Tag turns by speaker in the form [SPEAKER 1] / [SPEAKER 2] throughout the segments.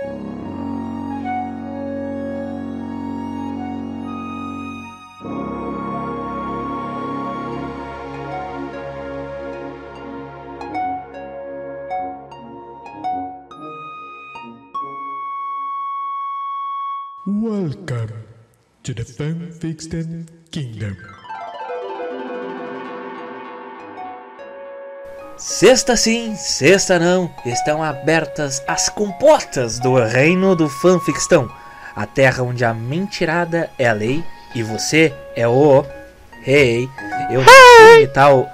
[SPEAKER 1] Welcome to the Fanfiction Kingdom.
[SPEAKER 2] Sexta sim, sexta não, estão abertas as comportas do reino do fanfictão, a terra onde a mentirada é a lei e você é o rei. Eu não sei imitar o,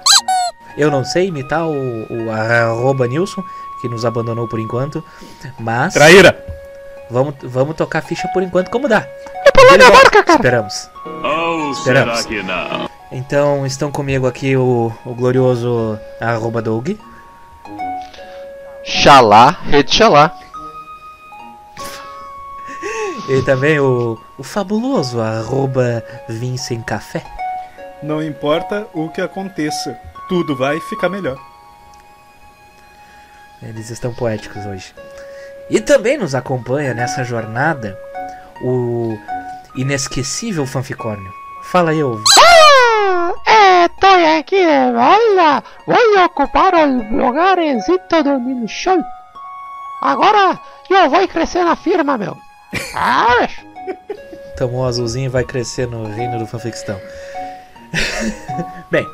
[SPEAKER 2] eu não sei imitar o, o arroba Nilson, que nos abandonou por enquanto, mas
[SPEAKER 3] Traíra!
[SPEAKER 2] vamos, vamos tocar ficha por enquanto como dá.
[SPEAKER 4] pulando
[SPEAKER 2] Ele
[SPEAKER 4] a
[SPEAKER 2] volta.
[SPEAKER 4] barca, cara.
[SPEAKER 2] Esperamos.
[SPEAKER 5] Ou
[SPEAKER 2] Esperamos.
[SPEAKER 5] será que não?
[SPEAKER 2] Então estão comigo aqui o, o glorioso arroba Doug.
[SPEAKER 4] Xalá, rede Xalá.
[SPEAKER 2] E também o, o fabuloso arroba Vincent Café.
[SPEAKER 3] Não importa o que aconteça, tudo vai ficar melhor.
[SPEAKER 2] Eles estão poéticos hoje. E também nos acompanha nessa jornada o inesquecível fanficórnio. Fala aí, ô.
[SPEAKER 4] Ah, estoy aquí de bola. Voy a ocupar el lugarcito do meu. Agora eu vou crescer na firma, meu. Ah, bicho.
[SPEAKER 2] Tomou o azulzinho vai crescer no reino do fanfictão. Bem,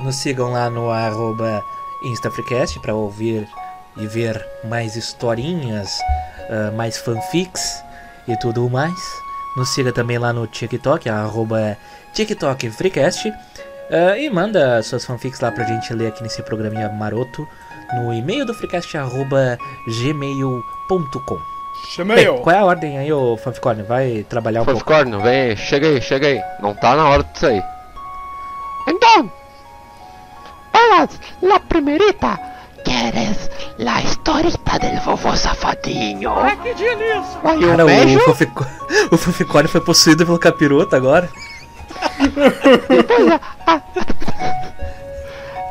[SPEAKER 2] nos sigam lá no arroba InstaFreecast para ouvir e ver mais historinhas, ah, mais fanfics e tudo mais. Nos siga também lá no TikTok, arroba TikTok Freecast. Ah, e manda suas fanfics lá pra gente ler aqui nesse programinha maroto no e-mail do freecast arroba gmail.com.
[SPEAKER 3] Chama
[SPEAKER 2] Bem,
[SPEAKER 3] eu.
[SPEAKER 2] qual é a ordem aí, ô Fanficórnio? Vai trabalhar um pouco.
[SPEAKER 4] Fanficórnio, vem, chega aí, chega aí. Não tá na hora de sair. Então, eras la primerita. ¿Quieres la historita del vovô safadinho? Ai, que dia nisso? Aí
[SPEAKER 2] Cara, o,
[SPEAKER 4] beijo,
[SPEAKER 2] fanfico... o Fanficórnio foi possuído pelo capiroto agora.
[SPEAKER 4] Depois a... a...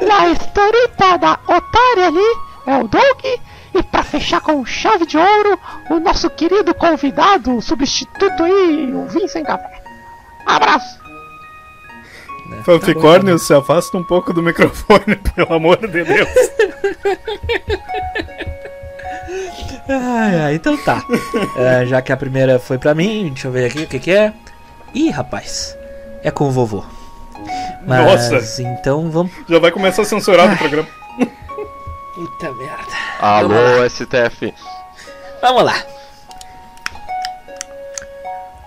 [SPEAKER 4] La historita da otária ali é o Doug. E pra fechar com chave de ouro, o nosso querido convidado, o substituto aí, o Vincent Café. Abraço!
[SPEAKER 2] né?
[SPEAKER 3] Fanficórnio, se afasta um pouco do microfone, pelo amor de Deus.
[SPEAKER 2] Ai, ai, então tá. É, já que a primeira foi pra mim, deixa eu ver aqui o que que é. Ih, rapaz, é com o vovô. Mas,
[SPEAKER 3] Nossa.
[SPEAKER 2] então vamos...
[SPEAKER 3] Já vai começar a censurar o programa.
[SPEAKER 2] Puta merda.
[SPEAKER 4] Alô, STF.
[SPEAKER 2] Vamos lá.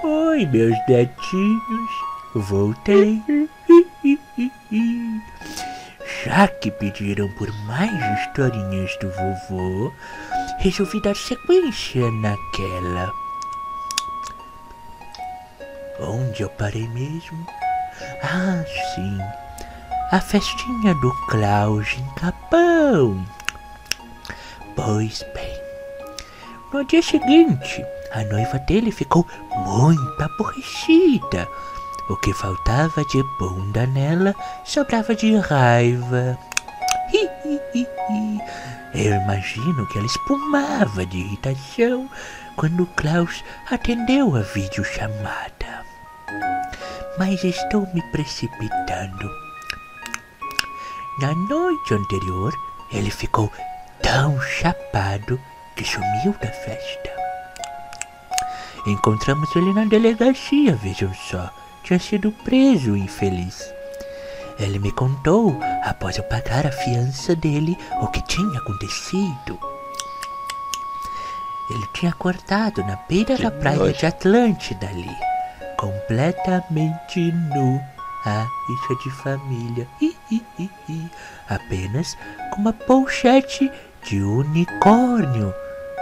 [SPEAKER 2] Oi, meus netinhos. Voltei. Já que pediram por mais historinhas do vovô, resolvi dar sequência naquela. Onde eu parei mesmo? Ah, sim. A festinha do Klaus em Capão. Pois bem. No dia seguinte, a noiva dele ficou muito aborrecida. O que faltava de bunda nela sobrava de raiva. Eu imagino que ela espumava de irritação quando Klaus atendeu a videochamada. Mas estou me precipitando. Na noite anterior, ele ficou tão chapado que sumiu da festa. Encontramos ele na delegacia, vejam só. Tinha sido preso, infeliz. Ele me contou, após eu pagar a fiança dele, o que tinha acontecido. Ele tinha acordado na beira da praia de Atlântida ali, completamente nu. Ah, isso é de família. Hi, hi, hi. Apenas com uma pochete de unicórnio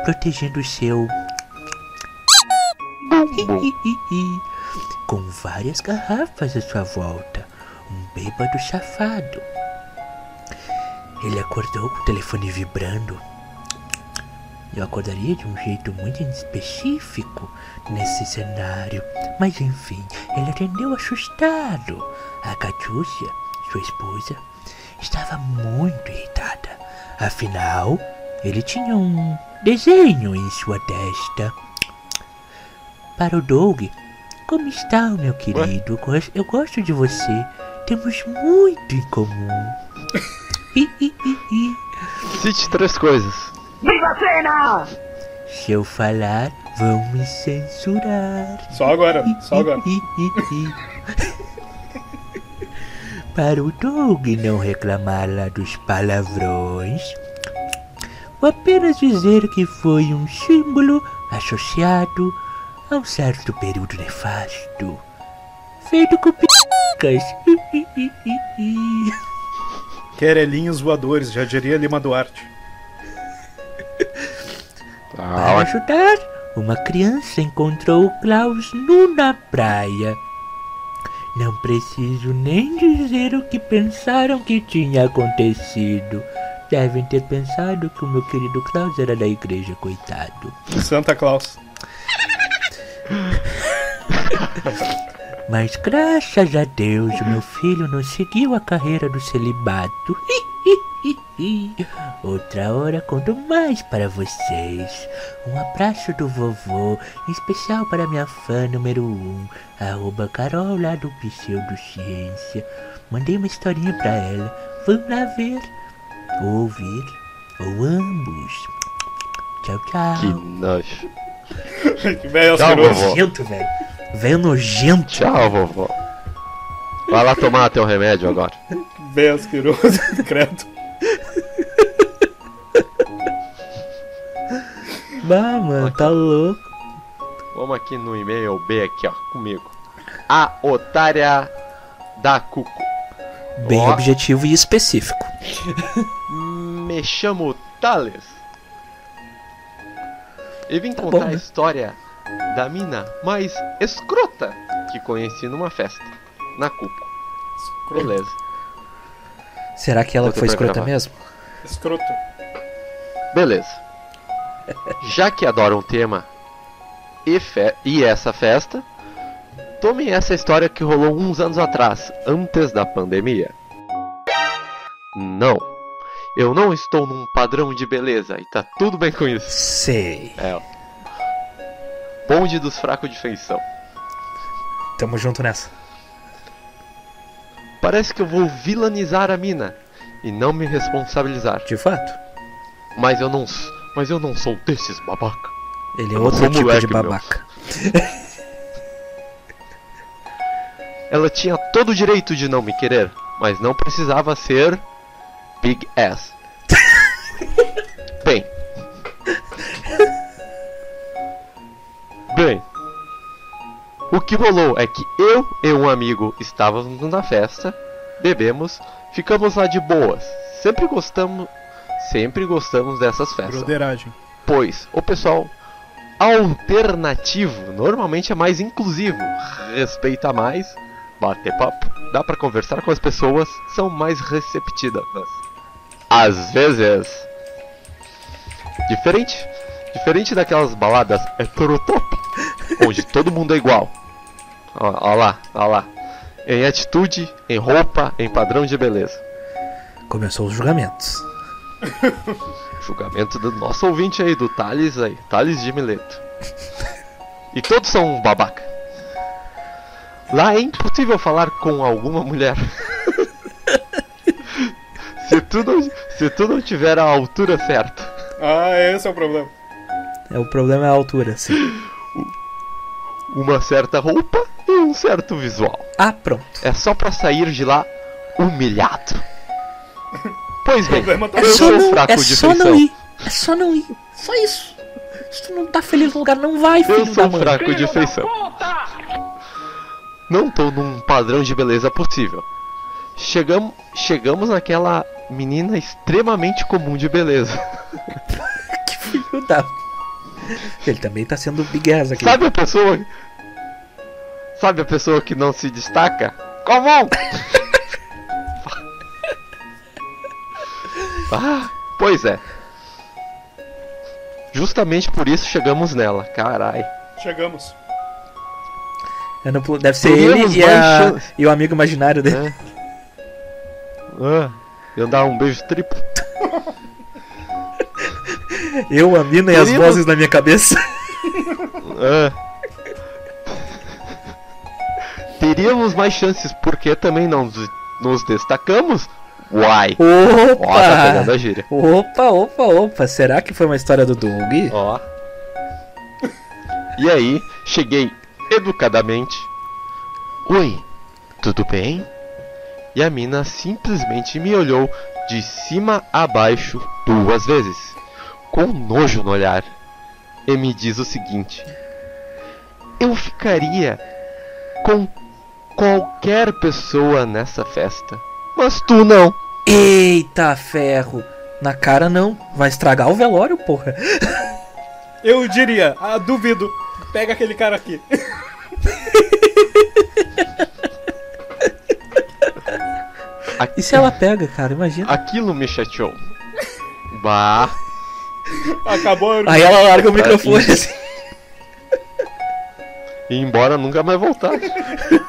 [SPEAKER 2] protegendo o seu. Com várias garrafas à sua volta. Um bêbado safado. Ele acordou com o telefone vibrando. Eu acordaria de um jeito muito específico nesse cenário. Mas enfim, ele atendeu assustado. A Catiúcia, sua esposa, estava muito irritada. Afinal, ele tinha um desenho em sua testa. Para o Doug, como está, meu querido? Eu gosto- Eu gosto de você. Temos muito em comum. Hi, hi, hi,
[SPEAKER 4] Cite três coisas.
[SPEAKER 2] Se eu falar, vão me censurar.
[SPEAKER 3] Só agora, só agora.
[SPEAKER 2] Para o Doug não reclamar lá dos palavrões, vou apenas dizer que foi um símbolo associado a um certo período nefasto, feito com picas.
[SPEAKER 3] Querelinhos voadores, já diria Lima Duarte.
[SPEAKER 2] Para ajudar, uma criança encontrou o Klaus nu na praia. Não preciso nem dizer o que pensaram que tinha acontecido. Devem ter pensado que o meu querido Klaus era da igreja, coitado.
[SPEAKER 3] Santa Claus.
[SPEAKER 2] Mas graças a Deus, o meu filho não seguiu a carreira do celibato. Outra hora conto mais para vocês. Um abraço do vovô, em especial para minha fã número 1, um, arroba Carol lá do Pseudociência. Mandei uma historinha pra ela. Vamos lá ver, ou ouvir, ou ambos. Tchau, tchau.
[SPEAKER 4] Que nojo.
[SPEAKER 3] Que velho
[SPEAKER 4] Tchau, vovó.
[SPEAKER 2] Nojento, velho. Velho nojento.
[SPEAKER 4] Tchau, vovó. Vai lá tomar teu remédio agora.
[SPEAKER 3] Velho asqueroso, credo.
[SPEAKER 2] Bah, mano, tá louco.
[SPEAKER 4] Vamos aqui no e-mail B aqui, ó, comigo. A otária da Cuco.
[SPEAKER 5] Bem
[SPEAKER 4] Ó.
[SPEAKER 5] objetivo e específico.
[SPEAKER 4] Me chamo Thales. E vim contar
[SPEAKER 5] bom,
[SPEAKER 4] a
[SPEAKER 5] né?
[SPEAKER 4] história da mina mais escrota que conheci numa festa. Na Cuco. Beleza.
[SPEAKER 5] Será que ela
[SPEAKER 4] Botei
[SPEAKER 5] foi escrota
[SPEAKER 4] gravar.
[SPEAKER 5] mesmo?
[SPEAKER 3] Escroto.
[SPEAKER 4] Beleza. Já que adoram o tema e, fe- e essa festa, tomem essa história que rolou uns anos atrás, antes da pandemia. Não, eu não estou num padrão de beleza e tá tudo bem com isso.
[SPEAKER 5] Sei.
[SPEAKER 4] É. Bonde dos fracos de feição.
[SPEAKER 5] Tamo junto nessa.
[SPEAKER 4] Parece que eu vou vilanizar a mina e não me responsabilizar.
[SPEAKER 5] De fato.
[SPEAKER 4] Mas eu não, mas eu não sou desses babaca.
[SPEAKER 5] Ele é outro tipo
[SPEAKER 4] moleque,
[SPEAKER 5] de babaca.
[SPEAKER 4] Ela tinha todo o direito de não me querer, mas não precisava ser Big Ass. O que rolou é que eu e um amigo estávamos na festa, bebemos, ficamos lá de boas. Sempre gostamos, sempre gostamos dessas festas
[SPEAKER 3] Broderagem.
[SPEAKER 4] pois o pessoal alternativo normalmente é mais inclusivo, respeita mais, bate papo, dá pra conversar com as pessoas, são mais receptivas. Às vezes, diferente, diferente daquelas baladas heterotop, onde todo mundo é igual. Ó, ó lá, ó lá. Em atitude, em roupa, em padrão de beleza.
[SPEAKER 5] Começou os julgamentos.
[SPEAKER 4] Julgamento do nosso ouvinte aí, do Thales aí, Thales de Mileto. E todos são um babaca. Lá é impossível falar com alguma mulher. se, tu não, se tu não tiver a altura certa.
[SPEAKER 3] Ah, esse é o problema.
[SPEAKER 5] É, o problema é a altura, sim.
[SPEAKER 4] Uma certa roupa um certo visual.
[SPEAKER 5] Ah, pronto.
[SPEAKER 4] É só pra sair de lá humilhado. Pois bem,
[SPEAKER 5] É só,
[SPEAKER 4] sou
[SPEAKER 5] não,
[SPEAKER 4] fraco
[SPEAKER 5] é
[SPEAKER 4] de
[SPEAKER 5] só
[SPEAKER 4] feição.
[SPEAKER 5] não ir. É só não ir. Só isso. Se tu não tá feliz no lugar, não vai, filho
[SPEAKER 4] Eu
[SPEAKER 5] da
[SPEAKER 4] sou
[SPEAKER 5] mãe.
[SPEAKER 4] fraco de feição. Não tô num padrão de beleza possível. Chegamos, chegamos naquela menina extremamente comum de beleza.
[SPEAKER 5] Que filho da... Ele também tá sendo big ass aqui.
[SPEAKER 4] Sabe a pessoa? Sabe a pessoa que não se destaca? Comum! ah, pois é. Justamente por isso chegamos nela, carai.
[SPEAKER 3] Chegamos.
[SPEAKER 5] Eu não Deve ser
[SPEAKER 4] Teríamos
[SPEAKER 5] ele e, a... e o amigo imaginário dele.
[SPEAKER 4] Ah, eu dar um beijo triplo.
[SPEAKER 5] Eu, a mina e as
[SPEAKER 4] Teríamos-
[SPEAKER 5] vozes na minha cabeça.
[SPEAKER 4] É. Teríamos mais chances porque também não nos- destacamos? Uai! Ó, tá pegando
[SPEAKER 5] Opa!
[SPEAKER 4] a gíria.
[SPEAKER 5] Opa, opa, opa. Será que foi uma história do Doug?
[SPEAKER 4] Ó. E aí, cheguei educadamente. Oi, tudo bem? E a mina simplesmente me olhou de cima a baixo duas vezes, com nojo no olhar, e me diz o seguinte: Eu ficaria com qualquer pessoa nessa festa, mas tu não.
[SPEAKER 5] Eita ferro! Na cara não. Vai estragar o velório, porra.
[SPEAKER 3] Eu diria, ah, duvido. Pega aquele cara aqui.
[SPEAKER 5] E se ela pega, cara? Imagina.
[SPEAKER 4] Aquilo me chateou. Bah.
[SPEAKER 3] Acabou a
[SPEAKER 5] Aí ela larga o microfone assim.
[SPEAKER 4] e embora nunca mais voltar.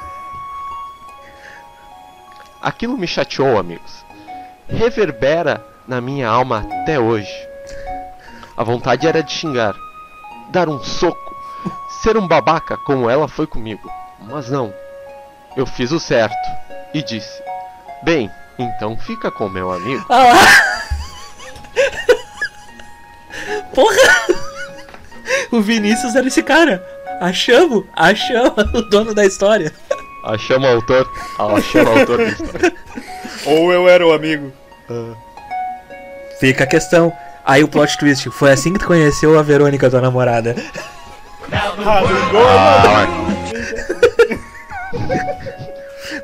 [SPEAKER 4] Aquilo me chateou, amigos. Reverbera na minha alma até hoje. A vontade era de xingar, dar um soco, ser um babaca como ela foi comigo. Mas não. Eu fiz o certo e disse: Bem, então fica com meu amigo.
[SPEAKER 5] Ah lá! Porra! O Vinícius era esse cara. Achamos, achamos o dono da história.
[SPEAKER 4] Achamos o autor. Achamos o autor da história.
[SPEAKER 3] Ou eu era o amigo.
[SPEAKER 5] Fica a questão. Aí o plot twist, foi assim que tu conheceu a Verônica, tua namorada.
[SPEAKER 3] Ah,
[SPEAKER 4] Ah,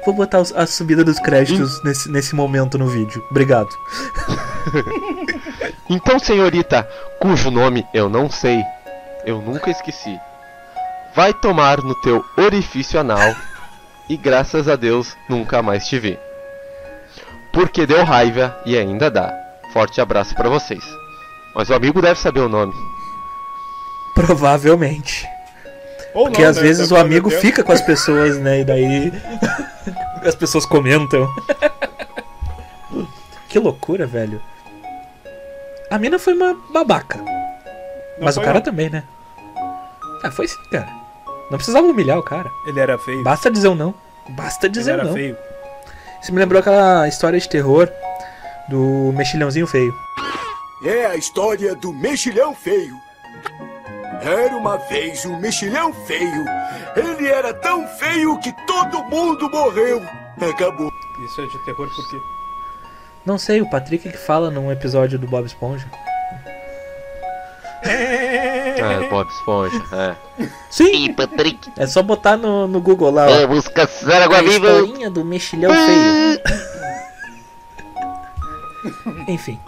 [SPEAKER 5] Vou botar a subida dos créditos nesse, nesse momento no vídeo. Obrigado.
[SPEAKER 4] Então, senhorita, cujo nome eu não sei, eu nunca esqueci, vai tomar no teu orifício anal e graças a Deus nunca mais te vi. Porque deu raiva e ainda dá. Forte abraço pra vocês. Mas o amigo deve saber o nome.
[SPEAKER 5] Provavelmente.
[SPEAKER 3] Ou
[SPEAKER 5] Porque
[SPEAKER 3] não,
[SPEAKER 5] às
[SPEAKER 3] né?
[SPEAKER 5] vezes o amigo
[SPEAKER 3] tempo.
[SPEAKER 5] fica com as pessoas, né? E daí. as pessoas comentam. que loucura, velho. A mina foi uma babaca. Mas o cara
[SPEAKER 3] não.
[SPEAKER 5] também, né? Ah, foi sim, cara. Não precisava humilhar o cara.
[SPEAKER 3] Ele era feio.
[SPEAKER 5] Basta dizer um não. Basta
[SPEAKER 3] Ele
[SPEAKER 5] dizer um
[SPEAKER 3] era
[SPEAKER 5] não.
[SPEAKER 3] feio.
[SPEAKER 5] Isso me lembrou aquela história de terror do mexilhãozinho feio.
[SPEAKER 6] É a história do mexilhão feio. Era uma vez um mexilhão feio. Ele era tão feio que todo mundo morreu. Acabou.
[SPEAKER 3] Isso é de terror por quê?
[SPEAKER 5] Não sei, o Patrick que fala num episódio do Bob Esponja.
[SPEAKER 4] É, Bob Esponja, é.
[SPEAKER 5] Sim!
[SPEAKER 4] Patrick,
[SPEAKER 5] É só botar no, no Google lá, ó.
[SPEAKER 4] vamos caçar
[SPEAKER 5] A
[SPEAKER 4] água viva.
[SPEAKER 5] historinha do mexilhão feio. Enfim.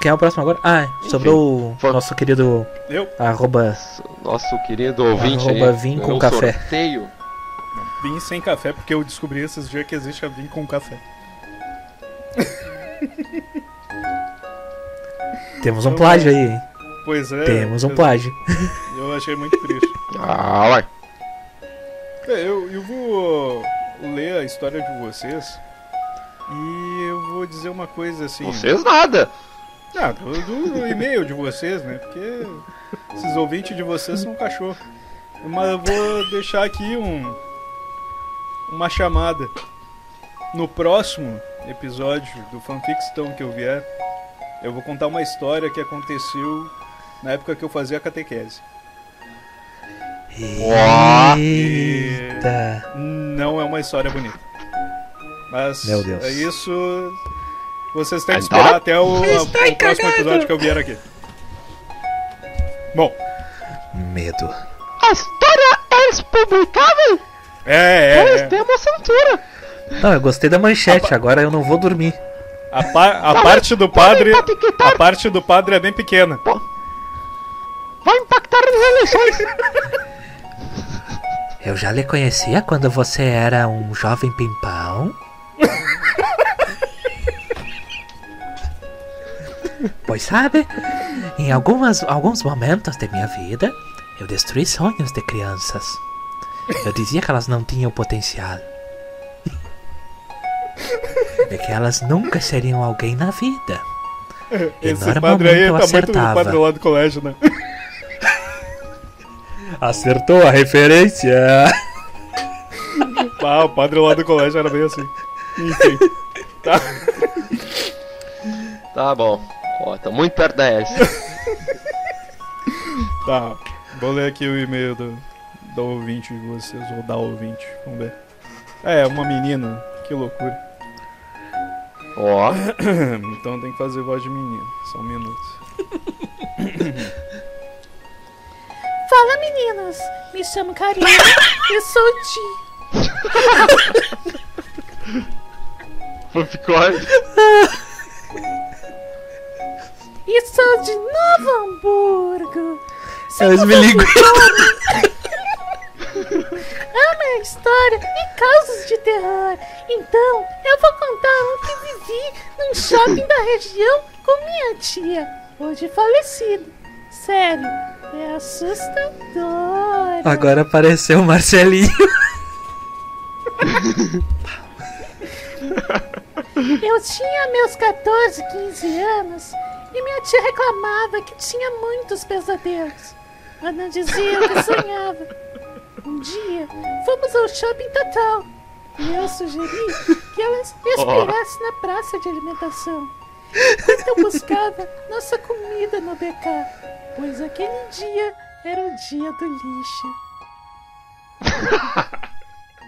[SPEAKER 5] Quem é o próximo agora? Ah, sobrou o
[SPEAKER 4] Foi-
[SPEAKER 5] nosso querido
[SPEAKER 3] Eu
[SPEAKER 5] arroba.
[SPEAKER 4] Nosso querido ouvinte
[SPEAKER 5] Arroba
[SPEAKER 4] aí.
[SPEAKER 5] vim com
[SPEAKER 4] ganhou um
[SPEAKER 5] café.
[SPEAKER 4] sorteio.
[SPEAKER 3] vim sem café porque eu descobri esses dias que existe a vinho com café.
[SPEAKER 5] Temos um plágio aí, hein?
[SPEAKER 3] Pois é.
[SPEAKER 5] Temos um
[SPEAKER 3] eu-
[SPEAKER 5] plágio.
[SPEAKER 3] Eu achei muito triste.
[SPEAKER 4] Ah, uai.
[SPEAKER 3] É, eu, eu vou ler a história de vocês e eu vou dizer uma coisa assim.
[SPEAKER 4] Vocês nada.
[SPEAKER 3] Ah, do, do e-mail de vocês, né? Porque esses ouvintes de vocês são cachorro. Mas eu vou deixar aqui um uma chamada. No próximo episódio do Fanfictão que eu vier, eu vou contar uma história que aconteceu na época que eu fazia catequese.
[SPEAKER 4] Ó.
[SPEAKER 5] Eita.
[SPEAKER 3] Não é uma história bonita. Mas
[SPEAKER 5] Meu Deus.
[SPEAKER 3] é isso. Vocês têm que
[SPEAKER 4] Então?
[SPEAKER 3] esperar até o, a- o próximo episódio que eu vier aqui. Bom,
[SPEAKER 5] Medo.
[SPEAKER 4] A história é publicável?
[SPEAKER 3] é, é,
[SPEAKER 4] Pois
[SPEAKER 3] é.
[SPEAKER 4] temos censura.
[SPEAKER 5] Não, eu gostei da manchete, agora eu não vou dormir.
[SPEAKER 3] A, pa- a parte do padre. A parte do padre é bem pequena.
[SPEAKER 4] Vai
[SPEAKER 5] Eu já lhe conhecia quando você era um jovem pimpão. pois sabe, em algumas, alguns momentos de minha vida, eu destruí sonhos de crianças. Eu dizia que elas não tinham potencial. E que elas nunca seriam alguém na vida.
[SPEAKER 3] Esse padre aí
[SPEAKER 5] momento
[SPEAKER 3] tá muito
[SPEAKER 5] acertava.
[SPEAKER 3] o padre lá do colégio, né?
[SPEAKER 5] Acertou a referência.
[SPEAKER 3] Ah, o padre lá do colégio era bem assim. Enfim. Tá.
[SPEAKER 4] Tá bom. Ó, tá muito perto da S.
[SPEAKER 3] Tá. Vou ler aqui o e-mail do, do ouvinte de vocês, ou da ouvinte. Vamos ver. É, uma menina. Que loucura.
[SPEAKER 4] Ó,
[SPEAKER 3] Então tem que fazer voz de menina. Só um minuto.
[SPEAKER 7] Fala meninas, me chamo Karina e sou Ti.
[SPEAKER 4] ficou.
[SPEAKER 7] E sou de Novo Hamburgo.
[SPEAKER 5] É o esmilingue.
[SPEAKER 7] Ama a história e casos de terror. Então, eu vou contar um que vivi num shopping da região com minha tia, hoje falecida. Sério, é assustador.
[SPEAKER 5] Agora apareceu o Marcelinho.
[SPEAKER 7] Eu tinha meus 14, 15 anos e minha tia reclamava que tinha muitos pesadelos. Ana dizia que sonhava. Um dia, fomos ao shopping total e eu sugeri que ela esperasse na praça de alimentação enquanto eu buscava nossa comida no BK, pois aquele dia era o dia do lixo.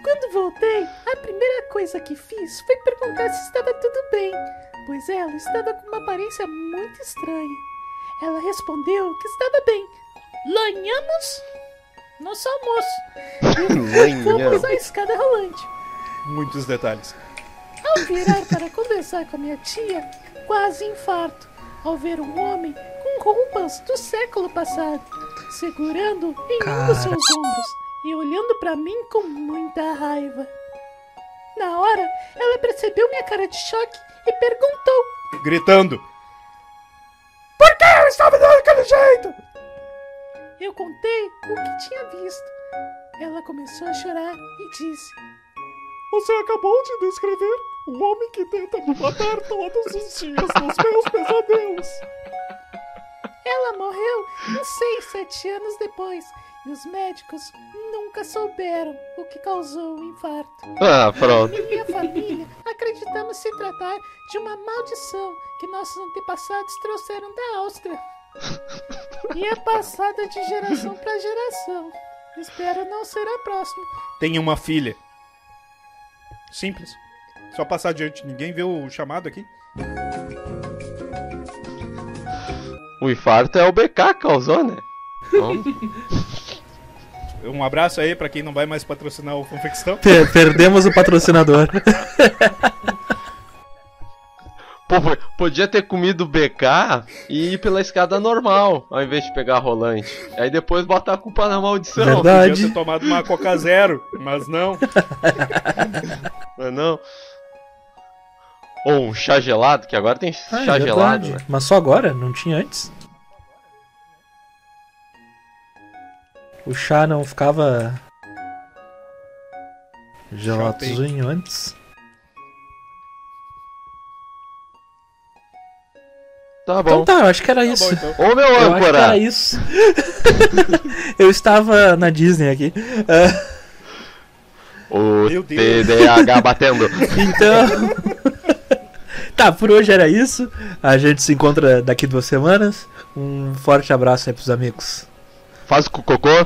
[SPEAKER 7] Quando voltei, a primeira coisa que fiz foi perguntar se estava tudo bem, pois ela estava com uma aparência muito estranha. Ela respondeu que estava bem. Lanhamos nosso almoço e fomos à escada rolante.
[SPEAKER 3] Muitos detalhes.
[SPEAKER 7] Ao virar para conversar com a minha tia, quase infarto ao ver um homem roupas do século passado, segurando em um
[SPEAKER 5] Cara.
[SPEAKER 7] dos seus ombros e olhando para mim com muita raiva. Na hora, ela percebeu minha cara de choque e perguntou:
[SPEAKER 3] Gritando. Por que eu estava daquele jeito?
[SPEAKER 7] Eu contei o que tinha visto. Ela começou a chorar e disse:
[SPEAKER 1] Você acabou de descrever o homem que tenta me matar todos os dias nos meus pesadelos.
[SPEAKER 7] Ela morreu uns 6, 7 anos depois e os médicos nunca souberam o que causou o infarto.
[SPEAKER 4] Ah, pronto.
[SPEAKER 7] E minha família acreditamos se tratar de uma maldição que nossos antepassados trouxeram da Áustria. E é passada de geração para geração. Espero não ser a próxima.
[SPEAKER 3] Tem uma filha. Simples. Só passar adiante. Ninguém vê o chamado aqui?
[SPEAKER 4] O infarto é o BK que causou, né? Então,
[SPEAKER 3] Um abraço aí pra quem não vai mais patrocinar o Fanficção.
[SPEAKER 5] Per- perdemos o patrocinador.
[SPEAKER 4] pô, podia ter comido o BK e ir pela escada normal, ao invés de pegar a rolante. Aí depois botar a culpa na maldição.
[SPEAKER 5] Verdade.
[SPEAKER 3] Podia ter tomado uma Coca Zero, mas não.
[SPEAKER 4] Não é não? Ou um chá gelado, que agora tem
[SPEAKER 5] Ah, é
[SPEAKER 4] chá gelado,
[SPEAKER 5] verdade.
[SPEAKER 4] né?
[SPEAKER 5] Mas só agora, não tinha antes. O chá não ficava gelatozinho antes?
[SPEAKER 4] Tá
[SPEAKER 5] Então
[SPEAKER 4] bom.
[SPEAKER 5] tá, eu acho que era
[SPEAKER 3] Tá
[SPEAKER 5] isso.
[SPEAKER 3] bom, então.
[SPEAKER 4] Ô meu
[SPEAKER 5] Eu acho que era isso. eu estava na Disney aqui.
[SPEAKER 4] O
[SPEAKER 3] Meu Deus.
[SPEAKER 4] TDAH batendo.
[SPEAKER 5] então. tá, por hoje era isso. A gente se encontra daqui duas semanas. Um forte abraço aí pros amigos.
[SPEAKER 4] Faz o cocô.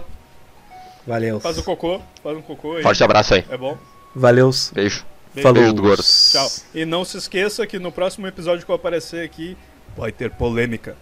[SPEAKER 5] Valeu.
[SPEAKER 3] Faz o cocô, faz um cocô aí.
[SPEAKER 4] Forte abraço aí.
[SPEAKER 3] É bom.
[SPEAKER 5] Valeus.
[SPEAKER 4] Beijo.
[SPEAKER 3] Beijo.
[SPEAKER 5] Falou.
[SPEAKER 4] Beijo do gordo.
[SPEAKER 3] Tchau. E não se esqueça que no próximo episódio que eu aparecer aqui vai ter polêmica.